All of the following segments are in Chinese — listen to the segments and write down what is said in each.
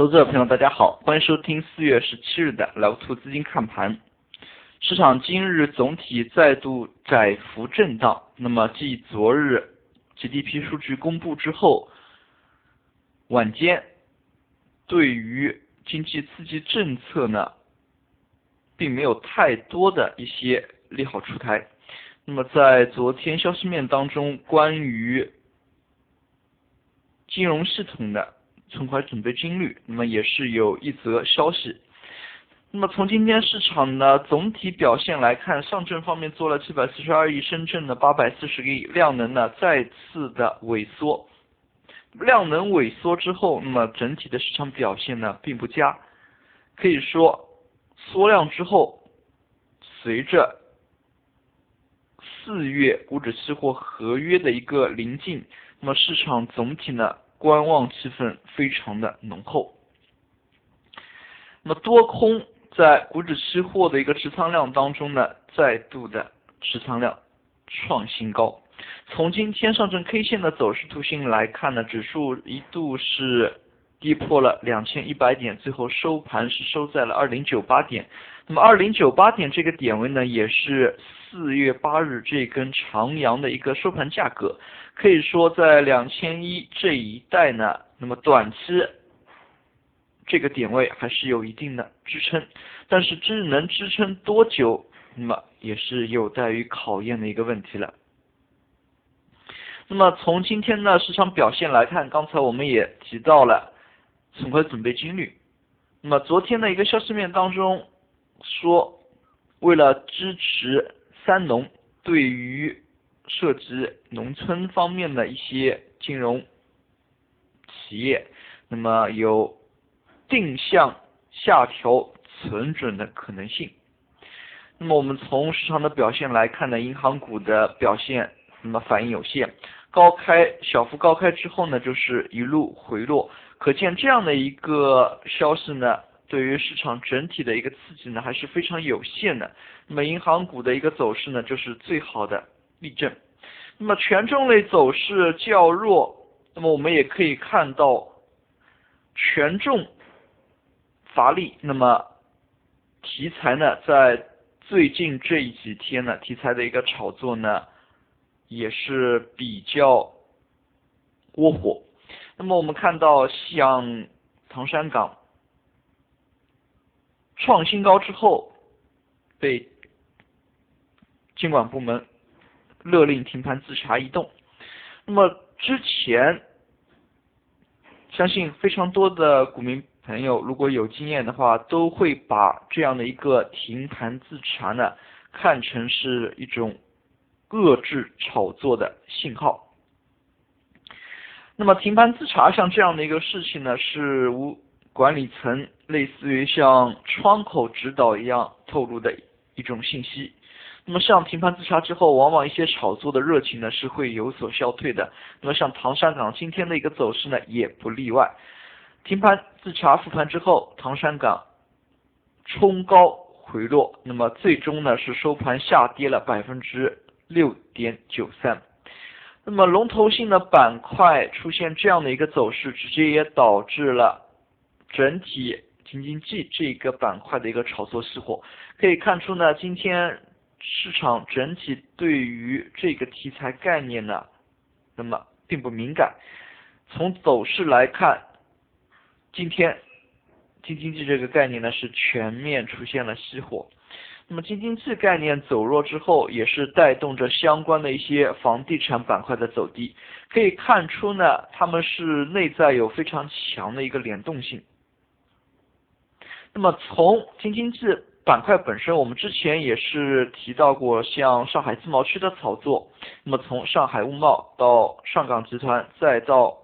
投资者朋友，大家好，欢迎收听四月十七日的老兔资金看盘。市场今日总体再度窄幅震荡。那么，继昨日 GDP 数据公布之后，晚间对于经济刺激政策呢，并没有太多的一些利好出台。那么，在昨天消息面当中，关于金融系统的存款准备金率，那么也是有一则消息。那么从今天市场的总体表现来看，上证方面做了七百四十二亿，深圳的八百四十亿，量能呢再次的萎缩。量能萎缩之后，那么整体的市场表现呢并不佳，可以说缩量之后，随着四月股指期货合约的一个临近，那么市场总体呢观望气氛非常的浓厚。那么多空。在股指期货的一个持仓量当中呢，再度的持仓量创新高。从今天上证 K 线的走势图形来看呢，指数一度是跌破了两千一百点，最后收盘是收在了二零九八点。那么二零九八点这个点位呢，也是四月八日这根长阳的一个收盘价格。可以说在两千一这一带呢，那么短期。这个点位还是有一定的支撑，但是支能支撑多久，那么也是有待于考验的一个问题了。那么从今天呢市场表现来看，刚才我们也提到了存款准备金率。那么昨天的一个消息面当中说，为了支持三农对于涉及农村方面的一些金融企业，那么有。定向下调存准的可能性。那么我们从市场的表现来看呢，银行股的表现那么反应有限，高开小幅高开之后呢，就是一路回落，可见这样的一个消息呢，对于市场整体的一个刺激呢，还是非常有限的。那么银行股的一个走势呢，就是最好的例证。那么权重类走势较弱，那么我们也可以看到权重。乏力，那么题材呢，在最近这几天呢，题材的一个炒作呢，也是比较窝火。那么我们看到像唐山港创新高之后，被监管部门勒令停盘自查移动。那么之前，相信非常多的股民。朋友如果有经验的话，都会把这样的一个停盘自查呢，看成是一种遏制炒作的信号。那么停盘自查像这样的一个事情呢，是无管理层类似于像窗口指导一样透露的一种信息。那么像停盘自查之后，往往一些炒作的热情呢是会有所消退的。那么像唐山港今天的一个走势呢，也不例外。停盘自查复盘之后，唐山港冲高回落，那么最终呢是收盘下跌了百分之六点九三。那么龙头性的板块出现这样的一个走势，直接也导致了整体京津冀这个板块的一个炒作熄火。可以看出呢，今天市场整体对于这个题材概念呢，那么并不敏感。从走势来看。今天，京津冀这个概念呢是全面出现了熄火。那么京津冀概念走弱之后，也是带动着相关的一些房地产板块的走低。可以看出呢，他们是内在有非常强的一个联动性。那么从京津冀板块本身，我们之前也是提到过，像上海自贸区的炒作。那么从上海物贸到上港集团，再到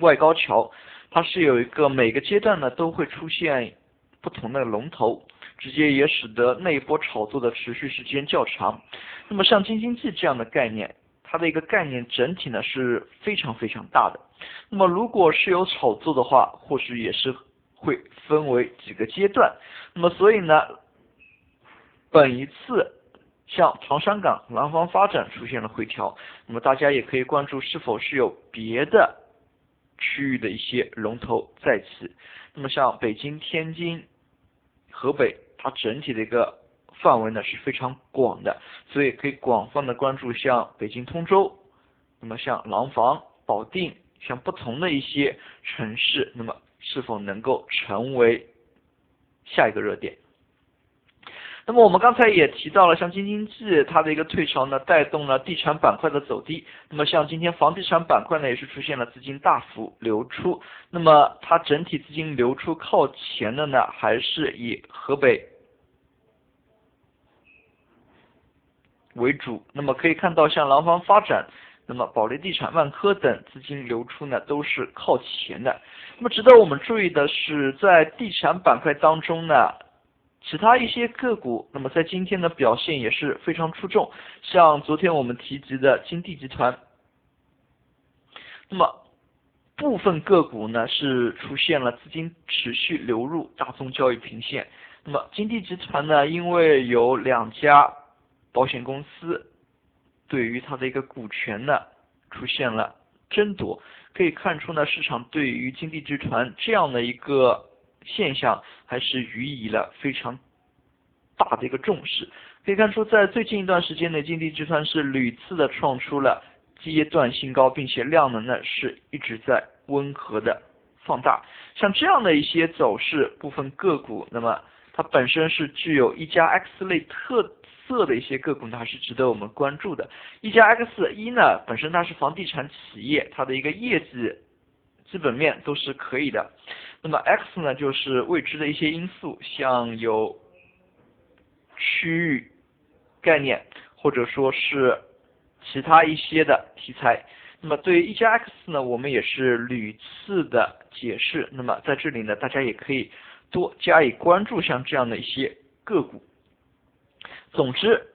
外高桥。它是有一个每个阶段呢都会出现不同的龙头，直接也使得那一波炒作的持续时间较长。那么像京津冀这样的概念，它的一个概念整体呢是非常非常大的。那么如果是有炒作的话，或许也是会分为几个阶段。那么所以呢，本一次像唐山港、廊坊发展出现了回调，那么大家也可以关注是否是有别的。区域的一些龙头再起。那么像北京、天津、河北，它整体的一个范围呢是非常广的，所以可以广泛的关注像北京通州，那么像廊坊、保定，像不同的一些城市，那么是否能够成为下一个热点？那么我们刚才也提到了，像京津冀它的一个退潮呢，带动了地产板块的走低。那么像今天房地产板块呢，也是出现了资金大幅流出。那么它整体资金流出靠前的呢，还是以河北为主。那么可以看到，像廊坊发展、那么保利地产、万科等资金流出呢，都是靠前的。那么值得我们注意的是，在地产板块当中呢。其他一些个股，那么在今天的表现也是非常出众，像昨天我们提及的金地集团，那么部分个股呢是出现了资金持续流入大宗交易平线，那么金地集团呢，因为有两家保险公司对于它的一个股权呢出现了争夺，可以看出呢市场对于金地集团这样的一个。现象还是予以了非常大的一个重视，可以看出，在最近一段时间内，金地集团是屡次的创出了阶段新高，并且量能呢是一直在温和的放大。像这样的一些走势，部分个股，那么它本身是具有一加 X 类特色的一些个股呢，还是值得我们关注的。一加 X 一呢，本身它是房地产企业，它的一个业绩。基本面都是可以的，那么 X 呢，就是未知的一些因素，像有区域概念，或者说是其他一些的题材。那么对于一加 X 呢，我们也是屡次的解释。那么在这里呢，大家也可以多加以关注，像这样的一些个股。总之，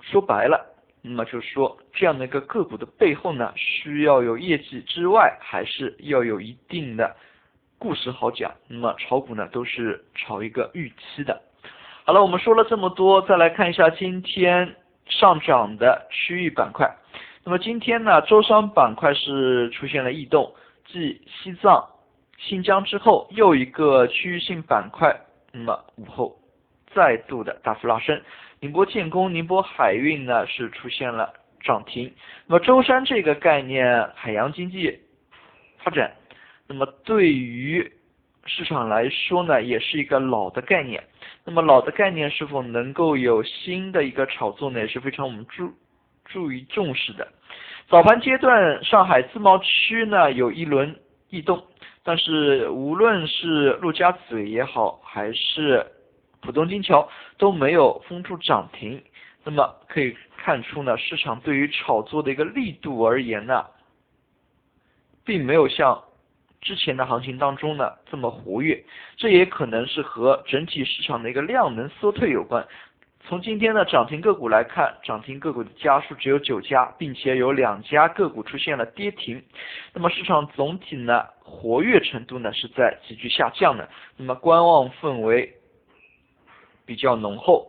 说白了。那么就是说，这样的一个个股的背后呢，需要有业绩之外，还是要有一定的故事好讲。那么炒股呢，都是炒一个预期的。好了，我们说了这么多，再来看一下今天上涨的区域板块。那么今天呢，周商板块是出现了异动，继西藏、新疆之后，又一个区域性板块，那么午后再度的大幅拉升。宁波建工、宁波海运呢是出现了涨停。那么舟山这个概念，海洋经济发展，那么对于市场来说呢，也是一个老的概念。那么老的概念是否能够有新的一个炒作呢，也是非常我们注注意重视的。早盘阶段，上海自贸区呢有一轮异动，但是无论是陆家嘴也好，还是浦东金桥都没有封住涨停，那么可以看出呢，市场对于炒作的一个力度而言呢，并没有像之前的行情当中呢这么活跃，这也可能是和整体市场的一个量能缩退有关。从今天的涨停个股来看，涨停个股的家数只有九家，并且有两家个股出现了跌停，那么市场总体呢活跃程度呢是在急剧下降的，那么观望氛围。比较浓厚。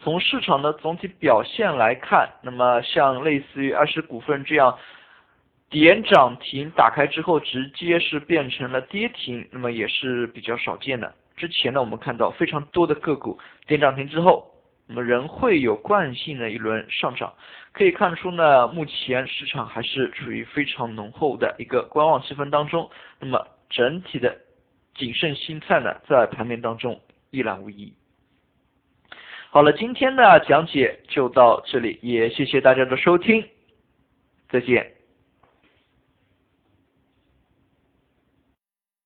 从市场的总体表现来看，那么像类似于二十股份这样点涨停打开之后直接是变成了跌停，那么也是比较少见的。之前呢，我们看到非常多的个股点涨停之后，那么仍会有惯性的一轮上涨。可以看出呢，目前市场还是处于非常浓厚的一个观望气氛当中。那么整体的谨慎心态呢，在盘面当中一览无遗。好了，今天的讲解就到这里，也谢谢大家的收听，再见。